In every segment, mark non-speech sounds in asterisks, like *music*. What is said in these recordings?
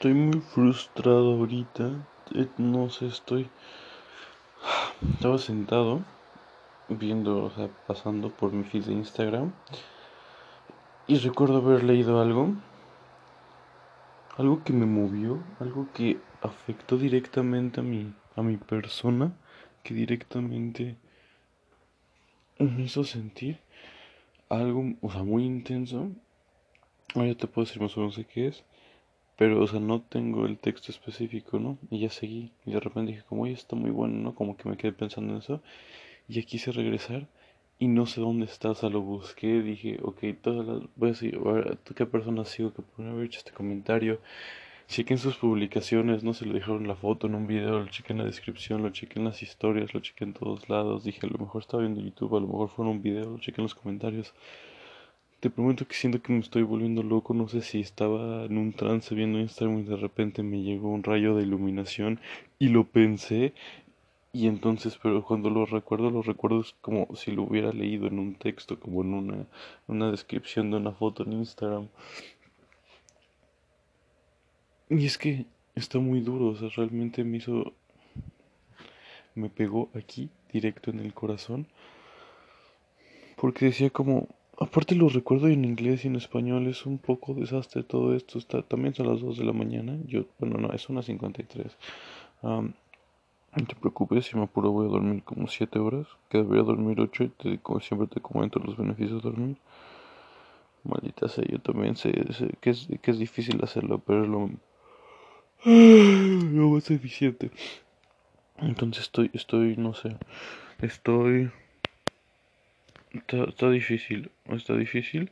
Estoy muy frustrado ahorita. Eh, no sé, estoy. Estaba sentado viendo, o sea, pasando por mi feed de Instagram. Y recuerdo haber leído algo. Algo que me movió, algo que afectó directamente a mi, a mi persona, que directamente me hizo sentir algo, o sea, muy intenso. Ahora te puedo decir más o menos qué es. Pero, o sea, no tengo el texto específico, ¿no? Y ya seguí. Y de repente dije, como, oye, está muy bueno, ¿no? Como que me quedé pensando en eso. Y ya quise regresar. Y no sé dónde está, o sea, lo busqué. Dije, ok, todas las. Voy a seguir, a ver, ¿qué persona sigo que puede haber hecho este comentario? Chequé en sus publicaciones, no se lo dejaron la foto en un video, lo chequé en la descripción, lo chequé en las historias, lo chequé en todos lados. Dije, a lo mejor estaba viendo YouTube, a lo mejor fue en un video, lo chequé en los comentarios. Te prometo que siento que me estoy volviendo loco. No sé si estaba en un trance viendo Instagram y de repente me llegó un rayo de iluminación y lo pensé. Y entonces, pero cuando lo recuerdo, lo recuerdo como si lo hubiera leído en un texto, como en una, una descripción de una foto en Instagram. Y es que está muy duro, o sea, realmente me hizo. Me pegó aquí, directo en el corazón. Porque decía como Aparte lo recuerdo en inglés y en español, es un poco desastre todo esto. Está, también son las 2 de la mañana. Yo, bueno, no, es una 53. Um, no te preocupes, si me apuro voy a dormir como 7 horas. Que debería dormir 8 y te, como siempre te comento los beneficios de dormir. Maldita sea, yo también sé, que, es, que es difícil hacerlo, pero es lo, *sighs* lo más eficiente. Entonces estoy, estoy, no sé, estoy Está, está difícil, está difícil.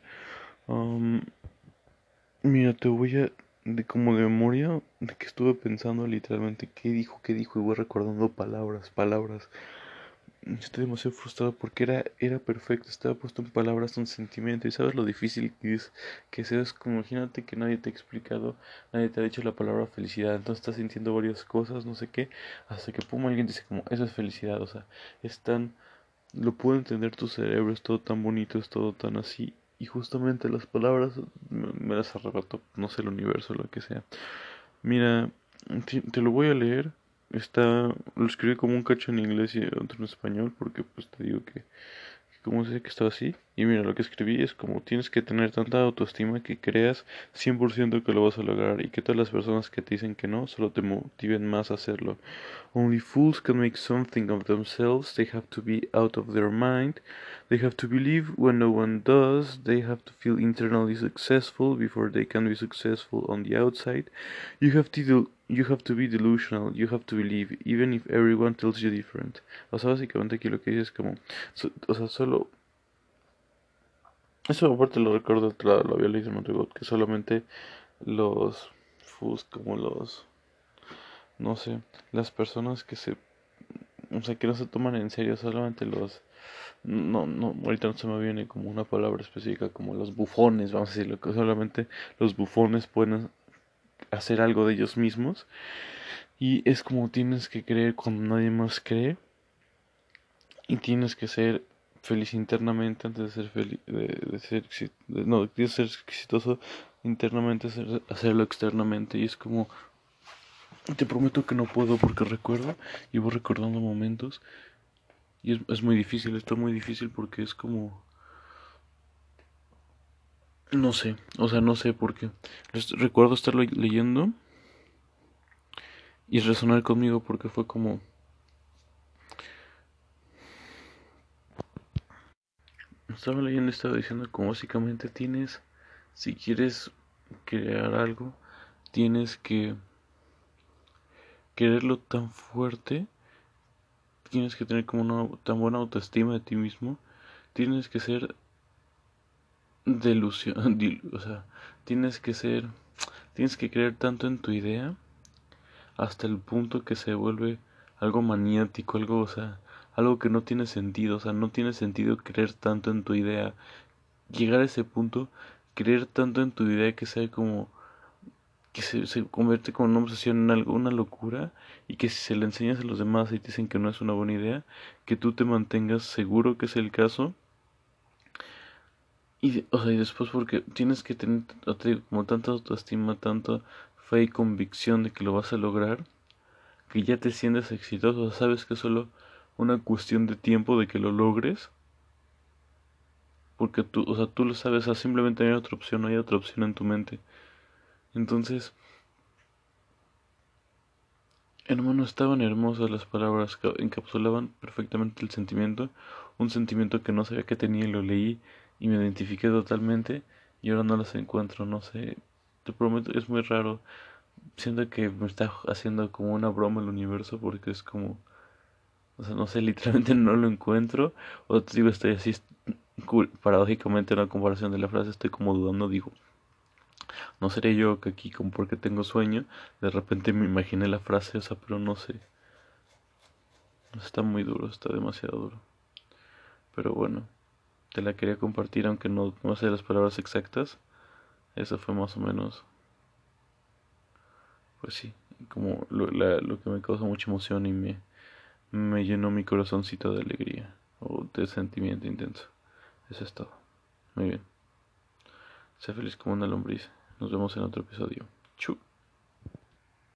mira, te voy a, de como de memoria, de que estuve pensando literalmente qué dijo, qué dijo, y voy recordando palabras, palabras. Estoy demasiado frustrado porque era, era perfecto, estaba puesto en palabras un sentimiento y sabes lo difícil que es que seas como imagínate que nadie te ha explicado, nadie te ha dicho la palabra felicidad, entonces estás sintiendo varias cosas, no sé qué, hasta que pum alguien dice como eso es felicidad, o sea, es tan lo puedo entender tu cerebro, es todo tan bonito, es todo tan así. Y justamente las palabras me, las arrebató, no sé, el universo, lo que sea. Mira, te, lo voy a leer. Está, lo escribí como un cacho en inglés y otro en español, porque pues te digo que ¿Cómo sé que está así? Y mira, lo que escribí es como tienes que tener tanta autoestima que creas 100% que lo vas a lograr y que todas las personas que te dicen que no solo te motiven más a hacerlo. Only fools can make something of themselves. They have to be out of their mind. They have to believe when no one does. They have to feel internally successful before they can be successful on the outside. You have to do You have to be delusional, you have to believe, even if everyone tells you different. O sea, básicamente aquí lo que dice es como, o sea, solo... Eso aparte lo recuerdo, lo, lo había leído en otro que solamente los fus, como los... No sé, las personas que se... O sea, que no se toman en serio, solamente los... No, no, ahorita no se me viene como una palabra específica, como los bufones, vamos a decirlo, que solamente los bufones pueden hacer algo de ellos mismos. Y es como tienes que creer cuando nadie más cree. Y tienes que ser feliz internamente antes de ser feliz, de, ser no, de ser exitoso internamente, hacer, hacerlo externamente. Y es como, te prometo que no puedo porque recuerdo y voy recordando momentos. Y es, es muy difícil, esto es muy difícil porque es como no sé, o sea, no sé por qué. Recuerdo estarlo leyendo y resonar conmigo porque fue como... Estaba leyendo estaba diciendo como básicamente tienes, si quieres crear algo, tienes que quererlo tan fuerte, tienes que tener como una tan buena autoestima de ti mismo, tienes que ser delusión, *laughs* o sea, tienes que ser, tienes que creer tanto en tu idea hasta el punto que se vuelve algo maniático, algo, o sea, algo que no tiene sentido, o sea, no tiene sentido creer tanto en tu idea. Llegar a ese punto, creer tanto en tu idea que sea como que se, se convierte como una obsesión en algo, una locura y que si se le enseñas a los demás y te dicen que no es una buena idea, que tú te mantengas seguro que es el caso y, o sea, y después porque tienes que tener como tanta autoestima, tanta fe y convicción de que lo vas a lograr, que ya te sientes exitoso, sabes que es solo una cuestión de tiempo de que lo logres, porque tú, o sea, tú lo sabes, simplemente no hay otra opción, no hay otra opción en tu mente. Entonces, hermano, estaban hermosas las palabras, que encapsulaban perfectamente el sentimiento, un sentimiento que no sabía que tenía y lo leí y me identifiqué totalmente y ahora no las encuentro, no sé, te prometo, es muy raro. Siento que me está haciendo como una broma el universo porque es como, o sea, no sé, *laughs* literalmente no lo encuentro. O te digo, estoy así, paradójicamente en la comparación de la frase, estoy como dudando, digo, no seré yo que aquí, como porque tengo sueño, de repente me imaginé la frase, o sea, pero no sé. Está muy duro, está demasiado duro. Pero bueno, te la quería compartir, aunque no, no sé las palabras exactas. Eso fue más o menos, pues sí, como lo, lo que me causa mucha emoción y me, me llenó mi corazoncito de alegría o de sentimiento intenso. Eso es todo. Muy bien. Sé feliz como una lombriz. Nos vemos en otro episodio. Chu.